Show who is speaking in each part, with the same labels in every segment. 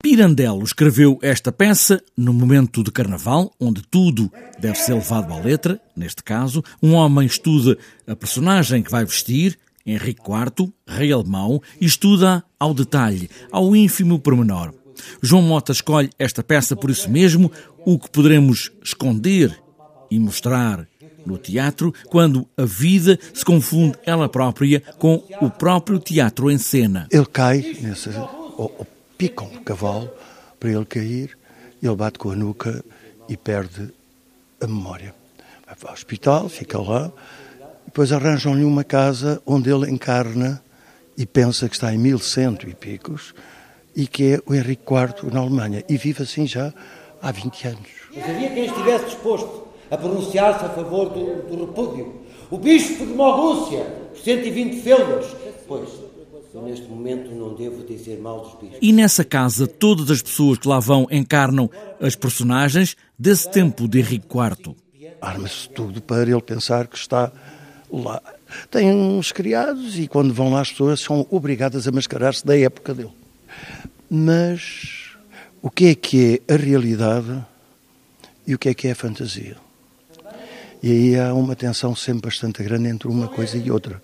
Speaker 1: Pirandello escreveu esta peça no momento de carnaval, onde tudo deve ser levado à letra. Neste caso, um homem estuda a personagem que vai vestir, Henrique IV, rei alemão, e estuda ao detalhe, ao ínfimo pormenor. João Mota escolhe esta peça por isso mesmo, o que poderemos esconder e mostrar no teatro quando a vida se confunde ela própria com o próprio teatro em cena.
Speaker 2: Ele cai nessa picam o cavalo para ele cair, ele bate com a nuca e perde a memória. Vai para o hospital, fica lá, depois arranjam-lhe uma casa onde ele encarna e pensa que está em 1100 e picos e que é o Henrique IV na Alemanha e vive assim já há 20 anos.
Speaker 3: Mas havia quem estivesse disposto a pronunciar-se a favor do, do repúdio. O bispo de Mogúcia, por 120 feldas. Pois, eu neste momento não devo dizer mal dos bichos.
Speaker 1: E nessa casa, todas as pessoas que lá vão encarnam as personagens desse tempo de Henrique IV.
Speaker 2: Arma-se tudo para ele pensar que está lá. Tem uns criados e quando vão lá as pessoas são obrigadas a mascarar-se da época dele. Mas o que é que é a realidade e o que é que é a fantasia? E aí há uma tensão sempre bastante grande entre uma coisa e outra,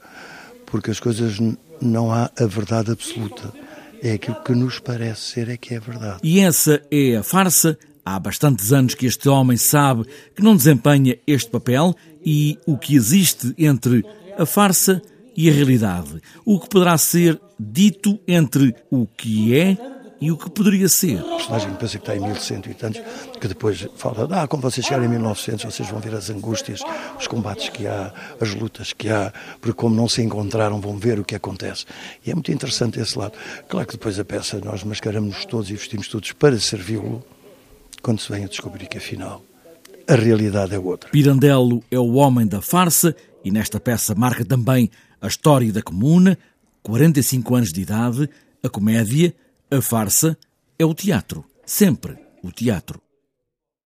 Speaker 2: porque as coisas não há a verdade absoluta. É aquilo que nos parece ser é que é verdade.
Speaker 1: E essa é a farsa. Há bastantes anos que este homem sabe que não desempenha este papel e o que existe entre a farsa e a realidade. O que poderá ser dito entre o que é e o que poderia ser.
Speaker 2: O personagem que pensa que está em 1100 e tantos, que depois fala, ah, quando vocês chegarem em 1900, vocês vão ver as angústias, os combates que há, as lutas que há, porque como não se encontraram, vão ver o que acontece. E é muito interessante esse lado. Claro que depois a peça, nós mascaramos todos e vestimos todos para servi-lo, quando se vem a descobrir que afinal a realidade é outra.
Speaker 1: Pirandello é o homem da farsa e nesta peça marca também a história da comuna, 45 anos de idade, a comédia, a farsa é o teatro. Sempre o teatro.